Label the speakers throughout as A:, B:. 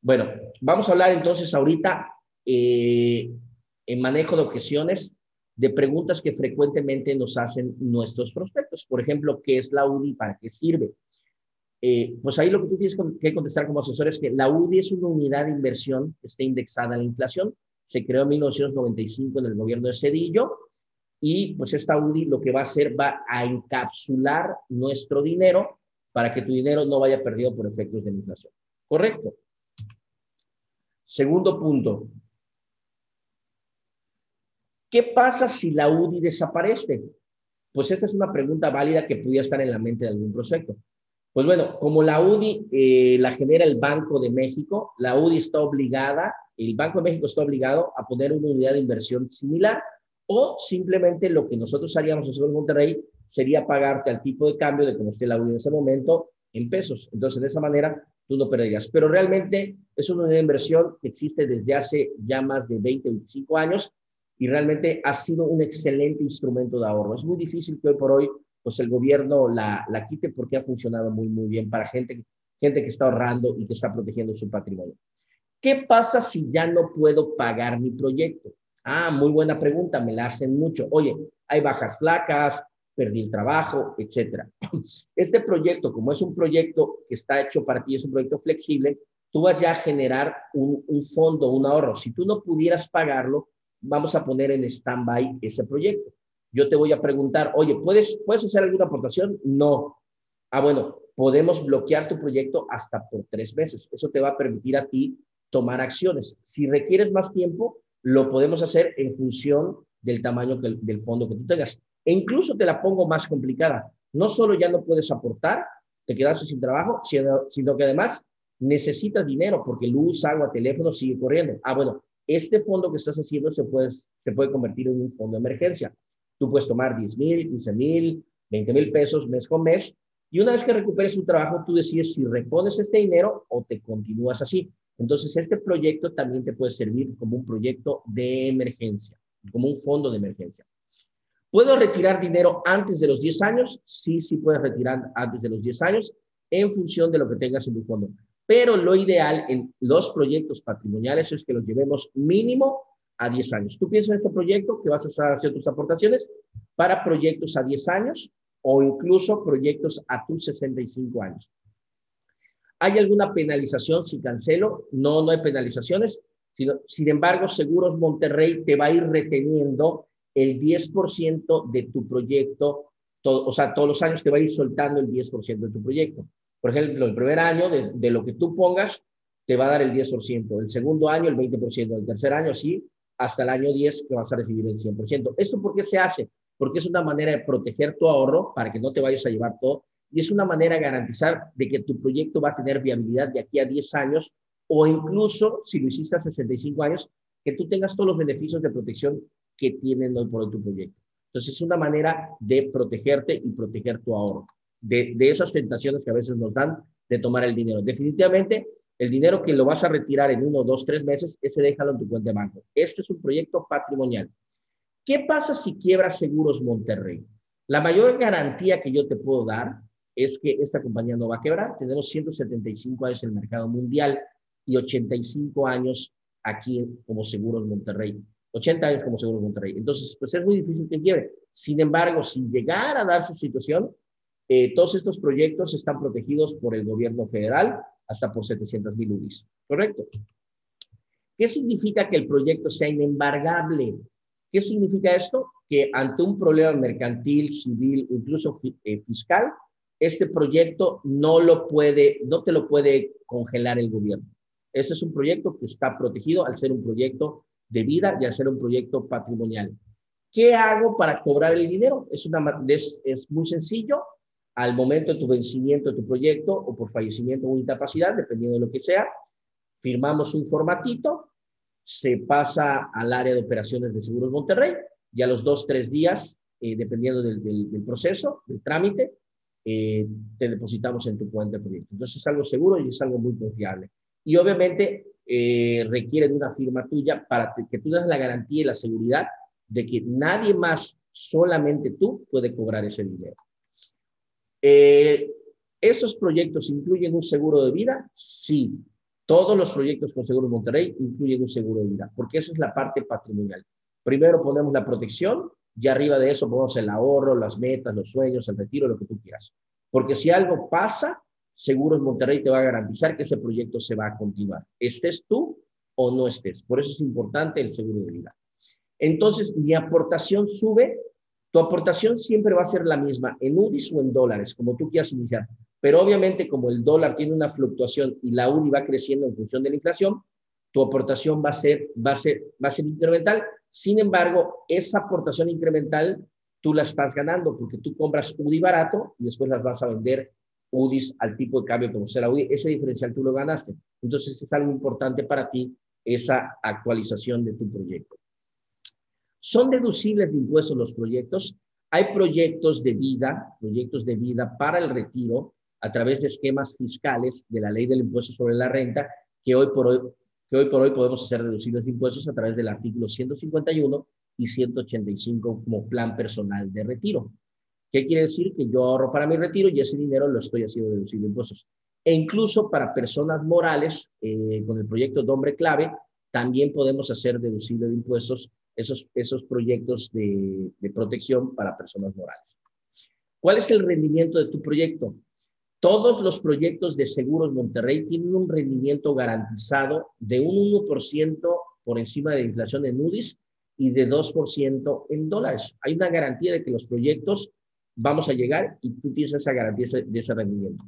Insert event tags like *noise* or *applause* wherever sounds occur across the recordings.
A: Bueno, vamos a hablar entonces ahorita eh, en manejo de objeciones de preguntas que frecuentemente nos hacen nuestros prospectos. Por ejemplo, ¿qué es la UDI? ¿Para qué sirve? Eh, pues ahí lo que tú tienes que contestar como asesor es que la UDI es una unidad de inversión que está indexada a la inflación. Se creó en 1995 en el gobierno de Cedillo y pues esta UDI lo que va a hacer va a encapsular nuestro dinero para que tu dinero no vaya perdido por efectos de inflación. ¿Correcto? Segundo punto, ¿Qué pasa si la UDI desaparece? Pues esa es una pregunta válida que pudiera estar en la mente de algún prospecto. Pues bueno, como la UDI eh, la genera el Banco de México, la UDI está obligada, el Banco de México está obligado a poner una unidad de inversión similar o simplemente lo que nosotros haríamos en Monterrey sería pagarte al tipo de cambio de como esté la UDI en ese momento en pesos. Entonces, de esa manera, tú no perderías. Pero realmente es una inversión que existe desde hace ya más de 20, 25 años y realmente ha sido un excelente instrumento de ahorro. Es muy difícil que hoy por hoy pues el gobierno la, la quite porque ha funcionado muy, muy bien para gente, gente que está ahorrando y que está protegiendo su patrimonio. ¿Qué pasa si ya no puedo pagar mi proyecto? Ah, muy buena pregunta, me la hacen mucho. Oye, hay bajas flacas, perdí el trabajo, etcétera. Este proyecto, como es un proyecto que está hecho para ti, es un proyecto flexible, tú vas ya a generar un, fondo, un ahorro. Si tú no pudieras pagarlo, vamos a poner en stand-by ese proyecto. Yo te voy a preguntar, oye, ¿puedes, ¿puedes hacer alguna aportación? No. Ah, bueno, podemos bloquear tu proyecto hasta por tres meses. Eso te va a permitir a ti tomar acciones. Si requieres más tiempo, lo podemos hacer en función del tamaño del fondo que tú tengas. E incluso te la pongo más complicada. No solo ya no puedes aportar, te quedas sin trabajo, sino, sino que además necesitas dinero porque luz, agua, teléfono sigue corriendo. Ah, bueno, este fondo que estás haciendo se puede, se puede convertir en un fondo de emergencia. Tú puedes tomar 10 mil, 15 mil, 20 mil pesos mes con mes y una vez que recuperes tu trabajo, tú decides si repones este dinero o te continúas así. Entonces, este proyecto también te puede servir como un proyecto de emergencia, como un fondo de emergencia. ¿Puedo retirar dinero antes de los 10 años? Sí, sí puedes retirar antes de los 10 años en función de lo que tengas en tu fondo. Pero lo ideal en los proyectos patrimoniales es que los llevemos mínimo a 10 años. Tú piensas en este proyecto que vas a estar haciendo tus aportaciones para proyectos a 10 años o incluso proyectos a tus 65 años. ¿Hay alguna penalización si cancelo? No, no hay penalizaciones. Sin embargo, Seguros Monterrey te va a ir reteniendo el 10% de tu proyecto, o sea, todos los años te va a ir soltando el 10% de tu proyecto. Por ejemplo, el primer año de, lo que tú pongas te va a dar el 10%, el segundo año el 20%, el tercer año sí, hasta el año 10 que vas a recibir el 100%. ¿Esto por qué se hace? Porque es una manera de proteger tu ahorro para que no te vayas a llevar todo y es una manera de garantizar de que tu proyecto va a tener viabilidad de aquí a 10 años o incluso, si lo hiciste a 65 años, que tú tengas todos los beneficios de protección que tienen hoy por hoy tu proyecto. Entonces, es una manera de protegerte y proteger tu ahorro de, esas tentaciones que a veces nos dan de tomar el dinero. Definitivamente, el dinero que lo vas a retirar en uno, dos, tres meses, ese déjalo en tu cuenta de banco. Este es un proyecto patrimonial. ¿Qué pasa si quiebra Seguros Monterrey? La mayor garantía que yo te puedo dar es que esta compañía no va a quebrar. Tenemos 175 años en el mercado mundial y 85 años aquí como Seguros Monterrey. 80 años como Seguros Monterrey. Entonces, pues es muy difícil que quiebre. Sin embargo, si llegara a darse situación, eh, todos estos proyectos están protegidos por el gobierno federal hasta por 700 mil UDIs. ¿Correcto? ¿Qué significa que el proyecto sea inembargable? ¿Qué significa esto? Que ante un problema mercantil, civil, incluso eh, fiscal, este proyecto no lo puede, no te lo puede congelar el gobierno. Ese es un proyecto que está protegido al ser un proyecto de vida y ser un proyecto patrimonial. ¿Qué hago para cobrar el dinero? Es, una, es, muy sencillo al momento de tu vencimiento de tu proyecto o por fallecimiento o incapacidad, dependiendo de lo que sea, firmamos un formatito, se pasa al área de operaciones de Seguros Monterrey y a los dos, tres días, eh, dependiendo del, del, proceso, del trámite, eh, te depositamos en tu cuenta de proyecto. Entonces es algo seguro y es algo muy confiable. Y obviamente eh, requiere de una firma tuya para que tú des la garantía y la seguridad de que nadie más, solamente tú, puede cobrar ese dinero. Eh, ¿Estos proyectos incluyen un seguro de vida? Sí. Todos los proyectos con Seguros Monterrey incluyen un seguro de vida, porque esa es la parte patrimonial. Primero ponemos la protección y arriba de eso ponemos el ahorro, las metas, los sueños, el retiro, lo que tú quieras. Porque si algo pasa, Seguros Monterrey te va a garantizar que ese proyecto se va a continuar, estés tú o no estés. Por eso es importante el seguro de vida. Entonces, mi aportación sube, tu aportación siempre va a ser la misma, en UDIs o en dólares, como tú quieras iniciar. Pero obviamente, como el dólar tiene una fluctuación y la UDI va creciendo en función de la inflación, tu aportación va a ser, va a ser, va a ser incremental. Sin embargo, esa aportación incremental tú la estás ganando porque tú compras UDI barato y después las vas a vender UDIs al tipo de cambio como será UDI. Ese diferencial tú lo ganaste. Entonces es algo importante para ti esa actualización de tu proyecto. ¿Son deducibles de impuestos los proyectos? Hay proyectos de vida, proyectos de vida para el retiro a través de esquemas fiscales de la ley del impuesto sobre la renta que hoy por hoy, que hoy, por hoy podemos hacer deducibles de impuestos a través del artículo 151 y 185 como plan personal de retiro. ¿Qué quiere decir? Que yo ahorro para mi retiro y ese dinero lo estoy haciendo deducible de impuestos. E incluso para personas morales, eh, con el proyecto de hombre clave, también podemos hacer deducible de impuestos esos, esos proyectos de, de protección para personas morales. ¿Cuál es el rendimiento de tu proyecto? Todos los proyectos de Seguros Monterrey tienen un rendimiento garantizado de un 1% por encima de la inflación en UDIs y de 2% en dólares. Hay una garantía de que los proyectos vamos a llegar y tú tienes esa garantía de ese rendimiento.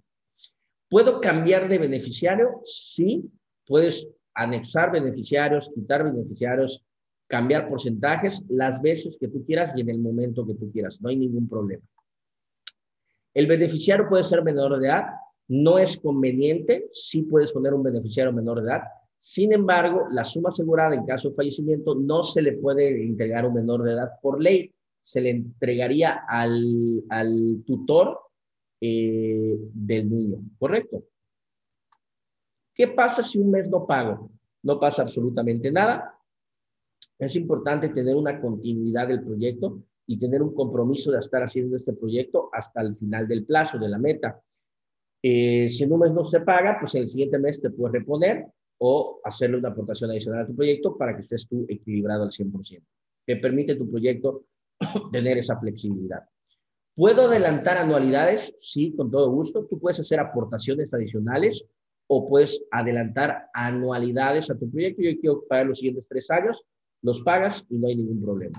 A: ¿Puedo cambiar de beneficiario? Sí, puedes anexar beneficiarios, quitar beneficiarios, cambiar porcentajes las veces que tú quieras y en el momento que tú quieras. No hay ningún problema. El beneficiario puede ser menor de edad, no es conveniente, sí puedes poner un beneficiario menor de edad. Sin embargo, la suma asegurada en caso de fallecimiento no se le puede entregar a un menor de edad por ley, se le entregaría al, al tutor eh, del niño, ¿correcto? ¿Qué pasa si un mes no pago? No pasa absolutamente nada. Es importante tener una continuidad del proyecto y tener un compromiso de estar haciendo este proyecto hasta el final del plazo, de la meta. Eh, si en un mes no se paga, pues en el siguiente mes te puedes reponer o hacerle una aportación adicional a tu proyecto para que estés tú equilibrado al 100%. Te permite tu proyecto *coughs* tener esa flexibilidad. ¿Puedo adelantar anualidades? Sí, con todo gusto. Tú puedes hacer aportaciones adicionales o puedes adelantar anualidades a tu proyecto. Yo quiero pagar los siguientes tres años, los pagas y no hay ningún problema.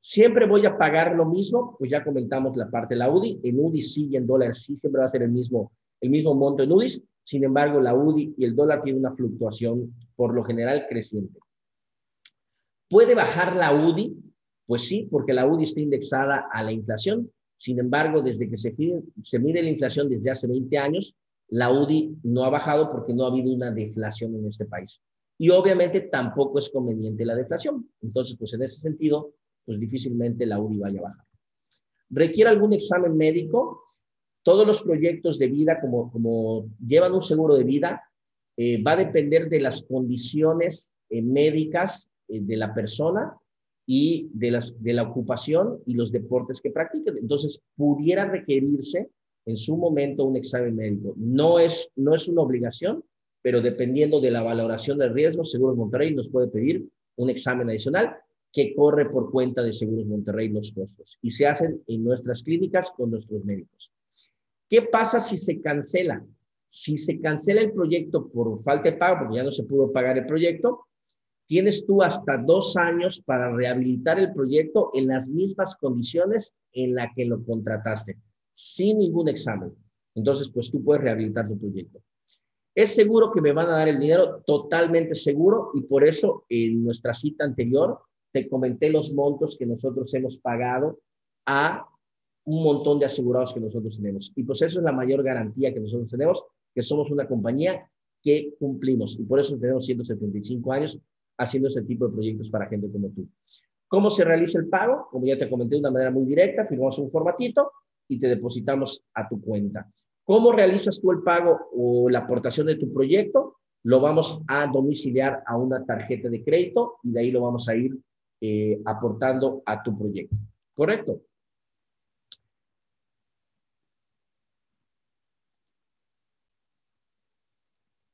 A: Siempre voy a pagar lo mismo, pues ya comentamos la parte de la UDI. En UDI sí y en dólar sí siempre va a ser el mismo, el mismo monto en UDIs. Sin embargo, la UDI y el dólar tienen una fluctuación por lo general creciente. ¿Puede bajar la UDI? Pues sí, porque la UDI está indexada a la inflación. Sin embargo, desde que se, mide la inflación desde hace 20 años, la UDI no ha bajado porque no ha habido una deflación en este país. Y obviamente tampoco es conveniente la deflación. Entonces, pues en ese sentido, pues difícilmente la UDI vaya a bajar. ¿Requiere algún examen médico? Todos los proyectos de vida, como, como llevan un seguro de vida, eh, va a depender de las condiciones eh, médicas eh, de la persona y de, la ocupación y los deportes que practiquen. Entonces, pudiera requerirse en su momento un examen médico. No es, no es una obligación, pero dependiendo de la valoración del riesgo, Seguros Monterrey nos puede pedir un examen adicional que corre por cuenta de Seguros Monterrey los costos y se hacen en nuestras clínicas con nuestros médicos. ¿Qué pasa si se cancela? Si se cancela el proyecto por falta de pago, porque ya no se pudo pagar el proyecto, tienes tú hasta dos años para rehabilitar el proyecto en las mismas condiciones en la que lo contrataste, sin ningún examen. Entonces, pues tú puedes rehabilitar tu proyecto. ¿Es seguro que me van a dar el dinero? Totalmente seguro y por eso en nuestra cita anterior te comenté los montos que nosotros hemos pagado a un montón de asegurados que nosotros tenemos. Y pues eso es la mayor garantía que nosotros tenemos, que somos una compañía que cumplimos. Y por eso tenemos 175 años haciendo ese tipo de proyectos para gente como tú. ¿Cómo se realiza el pago? Como ya te comenté de una manera muy directa, firmamos un formatito y te depositamos a tu cuenta. ¿Cómo realizas tú el pago o la aportación de tu proyecto? Lo vamos a domiciliar a una tarjeta de crédito y de ahí lo vamos a ir eh, aportando a tu proyecto. ¿Correcto?